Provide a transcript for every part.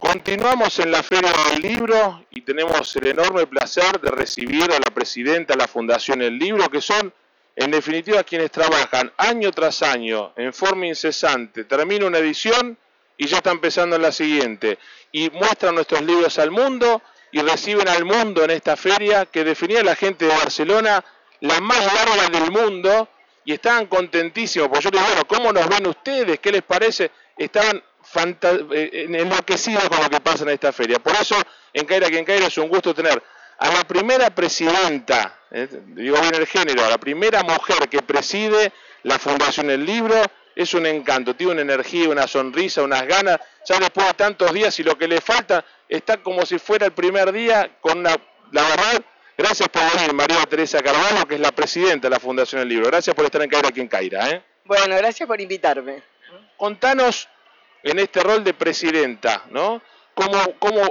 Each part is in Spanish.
Continuamos en la Feria del Libro y tenemos el enorme placer de recibir a la presidenta de la Fundación El Libro, que son en definitiva quienes trabajan año tras año en forma incesante. Termina una edición y ya está empezando en la siguiente. Y muestran nuestros libros al mundo y reciben al mundo en esta feria que definía la gente de Barcelona la más larga del mundo y estaban contentísimos. Porque yo les digo, bueno, ¿cómo nos ven ustedes? ¿Qué les parece? Estaban eh, enloquecidos con lo que pasa en esta feria. Por eso, en Caira quien Caira es un gusto tener a la primera presidenta, eh, digo bien el género, a la primera mujer que preside la Fundación El Libro, es un encanto, tiene una energía, una sonrisa, unas ganas, ya después de tantos días y lo que le falta está como si fuera el primer día con una, la verdad, gracias por venir María Teresa Carvalho, que es la presidenta de la Fundación El Libro, gracias por estar en Caira aquí en Caira. ¿eh? Bueno, gracias por invitarme. Contanos en este rol de presidenta, ¿no? ¿Cómo, cómo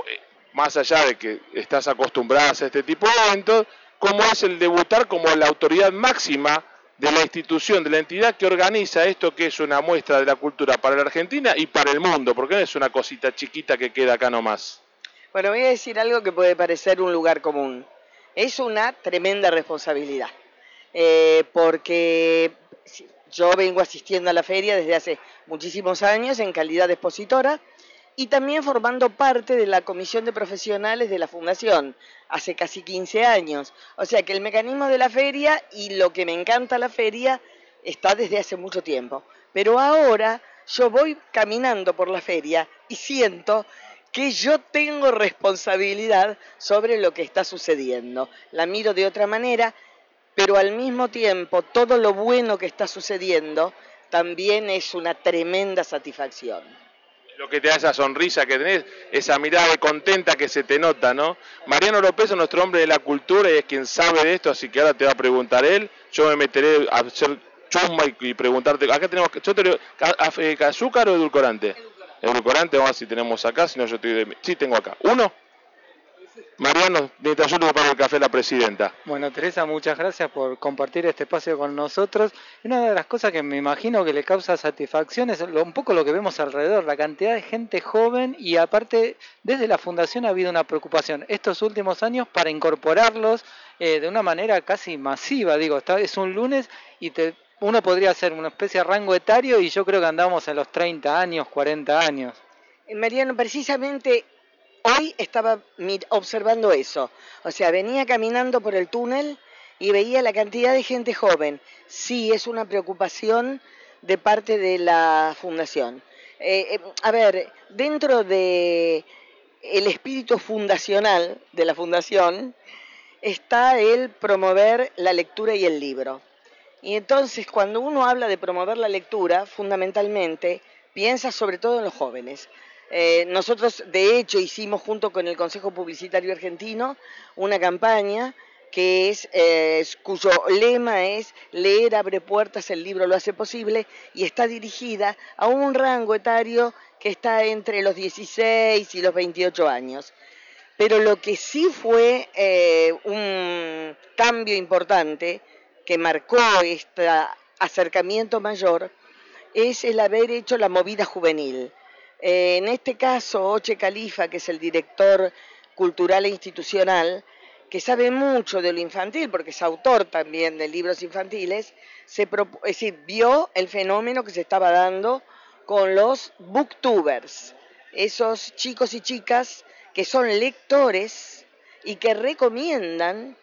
más allá de que estás acostumbrada a este tipo de eventos, cómo es el debutar como la autoridad máxima de la institución, de la entidad que organiza esto que es una muestra de la cultura para la Argentina y para el mundo, porque no es una cosita chiquita que queda acá nomás. Bueno, voy a decir algo que puede parecer un lugar común. Es una tremenda responsabilidad, eh, porque yo vengo asistiendo a la feria desde hace muchísimos años en calidad de expositora y también formando parte de la comisión de profesionales de la Fundación hace casi 15 años. O sea que el mecanismo de la feria y lo que me encanta la feria está desde hace mucho tiempo. Pero ahora yo voy caminando por la feria y siento que yo tengo responsabilidad sobre lo que está sucediendo. La miro de otra manera, pero al mismo tiempo todo lo bueno que está sucediendo también es una tremenda satisfacción lo que te da esa sonrisa que tenés, esa mirada de contenta que se te nota, ¿no? Mariano López es nuestro hombre de la cultura y es quien sabe de esto, así que ahora te va a preguntar él. Yo me meteré a hacer chumba y, preguntarte. Acá tenemos yo te, eh, azúcar o edulcorante. Edulcorante, vamos a ver si tenemos acá, si no yo estoy de... Sí, tengo acá. ¿Uno? Mariano, mientras yo para el café a la presidenta. Bueno, Teresa, muchas gracias por compartir este espacio con nosotros. Una de las cosas que me imagino que le causa satisfacción es un poco lo que vemos alrededor, la cantidad de gente joven y aparte desde la fundación ha habido una preocupación estos últimos años para incorporarlos eh, de una manera casi masiva. Digo, está, es un lunes y te, uno podría hacer una especie de rango etario y yo creo que andamos en los 30 años, 40 años. Eh, Mariano, precisamente Hoy estaba observando eso. O sea, venía caminando por el túnel y veía la cantidad de gente joven. Sí, es una preocupación de parte de la fundación. Eh, eh, a ver, dentro de el espíritu fundacional de la fundación está el promover la lectura y el libro. Y entonces cuando uno habla de promover la lectura, fundamentalmente piensa sobre todo en los jóvenes. Eh, nosotros, de hecho, hicimos junto con el Consejo Publicitario Argentino una campaña que es, eh, cuyo lema es leer abre puertas, el libro lo hace posible y está dirigida a un rango etario que está entre los 16 y los 28 años. Pero lo que sí fue eh, un cambio importante que marcó este acercamiento mayor es el haber hecho la movida juvenil. Eh, en este caso, Oche Califa, que es el director cultural e institucional, que sabe mucho de lo infantil, porque es autor también de libros infantiles, se vio el fenómeno que se estaba dando con los booktubers, esos chicos y chicas que son lectores y que recomiendan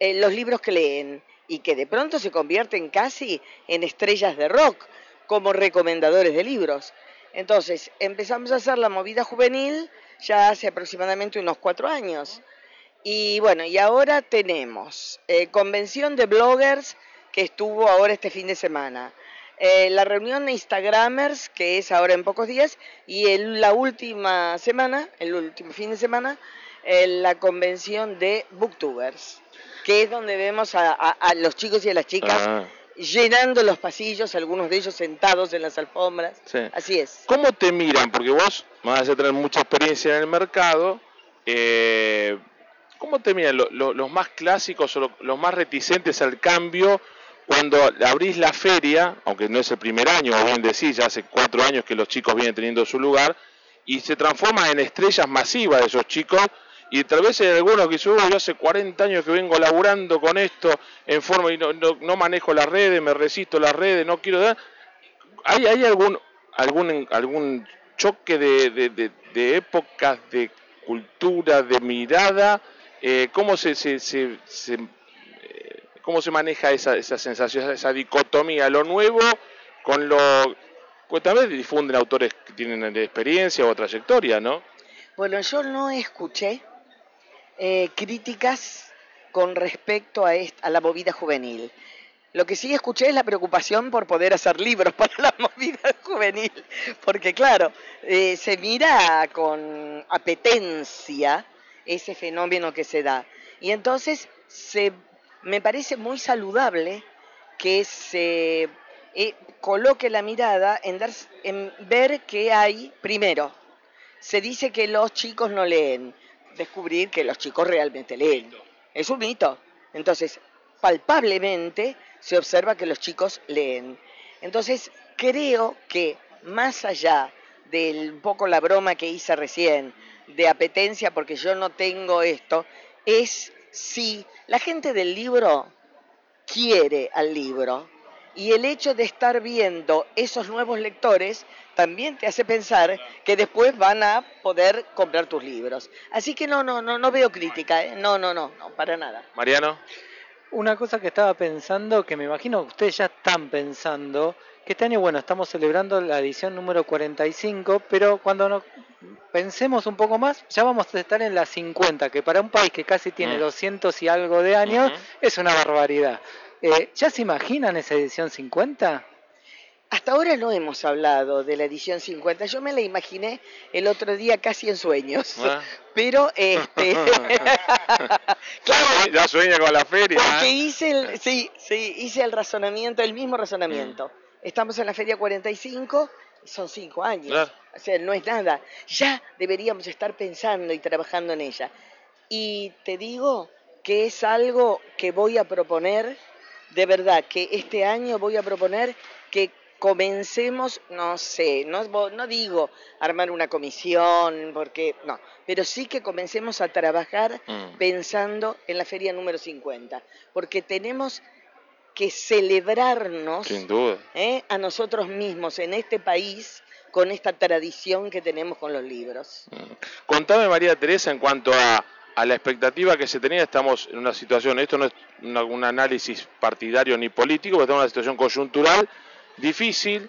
eh, los libros que leen y que de pronto se convierten casi en estrellas de rock como recomendadores de libros. Entonces, empezamos a hacer la movida juvenil ya hace aproximadamente unos cuatro años. Y bueno, y ahora tenemos eh, convención de bloggers que estuvo ahora este fin de semana. Eh, la reunión de Instagramers, que es ahora en pocos días, y la última semana, el último fin de semana, eh, la convención de Booktubers, que es donde vemos a, los chicos y a las chicas ah llenando los pasillos, algunos de ellos sentados en las alfombras. Así es. ¿Cómo te miran? Porque vos, vas a tener mucha experiencia en el mercado, eh, ¿cómo te miran los más clásicos o los más reticentes al cambio cuando abrís la feria, aunque no es el primer año, o bien decís, ya hace cuatro años que los chicos vienen teniendo su lugar, y se transforman en estrellas masivas de esos chicos y tal vez hay algunos que dicen, yo hace 40 años que vengo laburando con esto en forma y no, no, manejo las redes, me resisto las redes, no quiero dar. ¿Hay, hay algún, algún, algún choque de, de, de, épocas, de cultura, de mirada? Eh, ¿Cómo se, se, se, eh, cómo se maneja esa, esa sensación, esa dicotomía, lo nuevo con lo... Pues también difunden autores que tienen experiencia o trayectoria, ¿no? Bueno, yo no escuché eh, críticas con respecto a, la movida juvenil. Lo que sí escuché es la preocupación por poder hacer libros para la movida juvenil, porque claro, eh, se mira con apetencia ese fenómeno que se da. Y entonces se, me parece muy saludable que se eh, coloque la mirada en, dar, en ver qué hay primero. Se dice que los chicos no leen, descubrir que los chicos realmente leen. Es un mito. Entonces, palpablemente se observa que los chicos leen. Entonces, creo que más allá del poco la broma que hice recién, de apetencia porque yo no tengo esto, es si la gente del libro quiere al libro, y el hecho de estar viendo esos nuevos lectores también te hace pensar que después van a poder comprar tus libros. Así que no, no, no, no veo crítica, ¿eh? no, no, no, no, para nada. Mariano. Una cosa que estaba pensando, que me imagino que ustedes ya están pensando, que este año, bueno, estamos celebrando la edición número 45, pero cuando nos pensemos un poco más, ya vamos a estar en la 50, que para un país que casi tiene 200 mm. y algo de años, es una barbaridad. Eh, ¿Ya se imaginan esa edición 50? Hasta ahora no hemos hablado de la edición 50. Yo me la imaginé el otro día casi en sueños. Ah. Pero este claro, ya sueña con la feria. Porque ¿eh? hice el sí, sí, hice el razonamiento, el mismo razonamiento. Mm. Estamos en la feria 45, son cinco años. O sea, no es nada. Ya deberíamos estar pensando y trabajando en ella. Y te digo que es algo que voy a proponer de verdad que este año voy a proponer que comencemos, no sé, no, no digo armar una comisión, porque no, pero sí que comencemos a trabajar mm. pensando en la feria número 50, porque tenemos que celebrarnos ¿eh? a nosotros mismos en este país con esta tradición que tenemos con los libros. Mm. Contame, María Teresa, en cuanto a a la expectativa que se tenía, estamos en una situación, esto no es un análisis partidario ni político, pero estamos en una situación coyuntural difícil,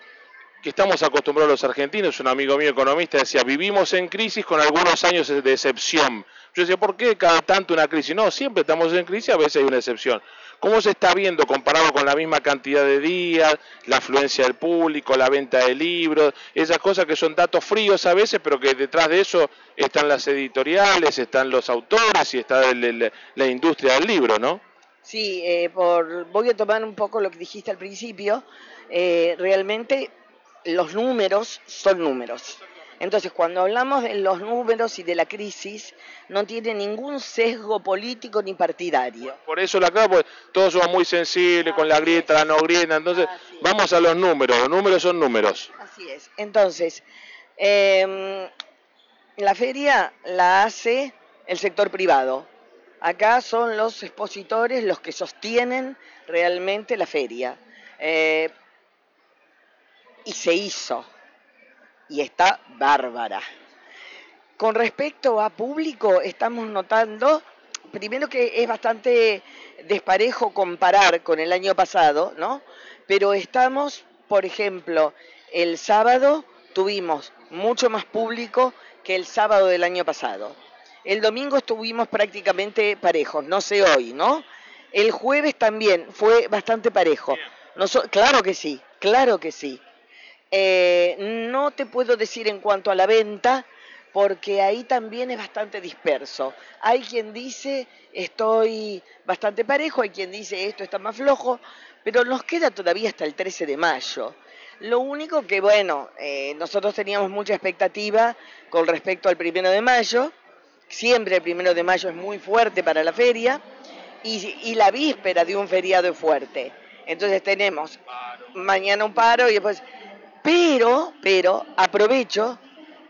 que estamos acostumbrados los argentinos, un amigo mío economista decía, vivimos en crisis con algunos años de excepción. Yo decía, ¿por qué cada tanto una crisis? No, siempre estamos en crisis, a veces hay una excepción. ¿Cómo se está viendo comparado con la misma cantidad de días, la afluencia del público, la venta de libros, esas cosas que son datos fríos a veces, pero que detrás de eso están las editoriales, están los autores y está la industria del libro, ¿no? Sí, eh, por, voy a tomar un poco lo que dijiste al principio. Eh, realmente los números son números. Entonces, cuando hablamos de los números y de la crisis, no tiene ningún sesgo político ni partidario. Por eso la acabo, pues todos somos muy sensibles con la grieta, la no grieta, entonces vamos a los números, los números son números. Así es. Entonces, em, la feria la hace el sector privado. Acá son los expositores los que sostienen realmente la feria. Eh, y se hizo y está bárbara. Con respecto a público, estamos notando, primero que es bastante desparejo comparar con el año pasado, ¿no? Pero estamos, por ejemplo, el sábado tuvimos mucho más público que el sábado del año pasado. El domingo estuvimos prácticamente parejos, no sé hoy, ¿no? El jueves también fue bastante parejo. claro que sí, claro que sí. Eh, no te puedo decir en cuanto a la venta, porque ahí también es bastante disperso. Hay quien dice estoy bastante parejo, hay quien dice esto está más flojo, pero nos queda todavía hasta el 13 de mayo. Lo único que, bueno, eh, nosotros teníamos mucha expectativa con respecto al primero de mayo, siempre el primero de mayo es muy fuerte para la feria, y, y la víspera de un feriado es fuerte. Entonces tenemos mañana un paro y después pero, pero aprovecho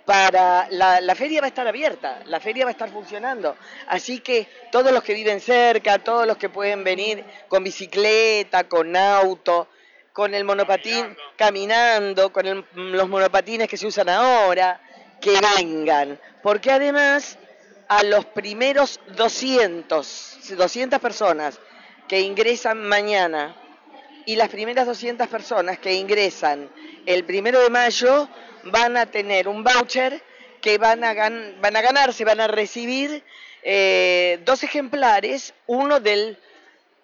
para la, la, feria va a estar abierta, la feria va a estar funcionando. Así que todos los que viven cerca, todos los que pueden venir con bicicleta, con auto, con el monopatín, caminando, con los monopatines que se usan ahora, que vengan. Porque además a los primeros 200, 200 personas que ingresan mañana y las primeras 200 personas que ingresan el primero de mayo van a tener un voucher que van a, gan van a ganarse, van a recibir eh, dos ejemplares, uno del,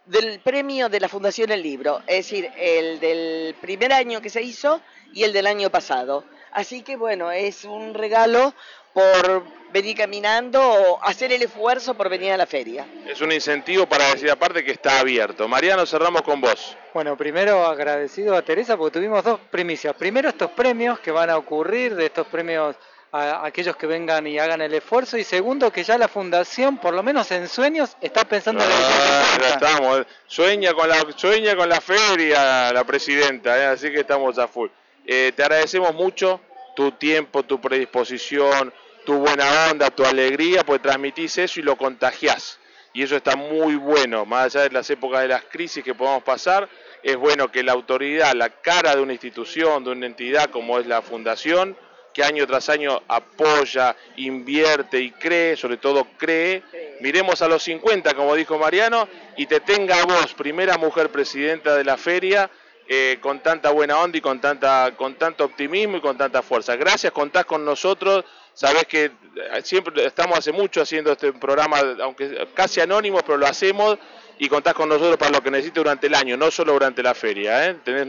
del premio de la Fundación El Libro, es decir, el del primer año que se hizo y el del año pasado. Así que bueno, es un regalo por venir caminando o hacer el esfuerzo por venir a la feria. Es un incentivo para decir aparte que está abierto. Mariano, cerramos con vos. Bueno, primero agradecido a Teresa porque tuvimos dos primicias. Primero estos premios que van a ocurrir, de estos premios a aquellos que vengan y hagan el esfuerzo y segundo que ya la fundación por lo menos en sueños está pensando en la ya estamos sueña con la sueña con la feria la presidenta ¿eh? así que estamos a full eh, te agradecemos mucho tu tiempo, tu predisposición, tu buena onda, tu alegría, pues transmitís eso y lo contagiás. Y eso está muy bueno, más allá de las épocas de las crisis que podemos pasar, es bueno que la autoridad, la cara de una institución, de una entidad como es la Fundación, que año tras año apoya, invierte y cree, sobre todo cree, miremos a los 50, como dijo Mariano, y te tenga a vos, primera mujer presidenta de la feria, eh, con tanta buena onda y con, tanta, con tanto optimismo y con tanta fuerza. Gracias, contás con nosotros. Sabés que eh, siempre estamos hace mucho haciendo este programa, aunque casi anónimos, pero lo hacemos y contás con nosotros para lo que necesites durante el año, no solo durante la feria. ¿eh? Tenés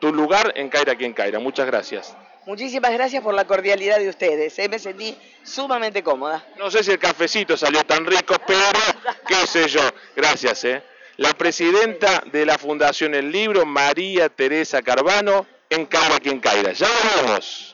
tu lugar en Caira quien Caira. Muchas gracias. Muchísimas gracias por la cordialidad de ustedes. ¿eh? Me sentí sumamente cómoda. No sé si el cafecito salió tan rico, pero qué sé yo. Gracias. ¿eh? La presidenta de la Fundación El Libro, María Teresa Carvano, en Cara quien Caira. Ya vamos.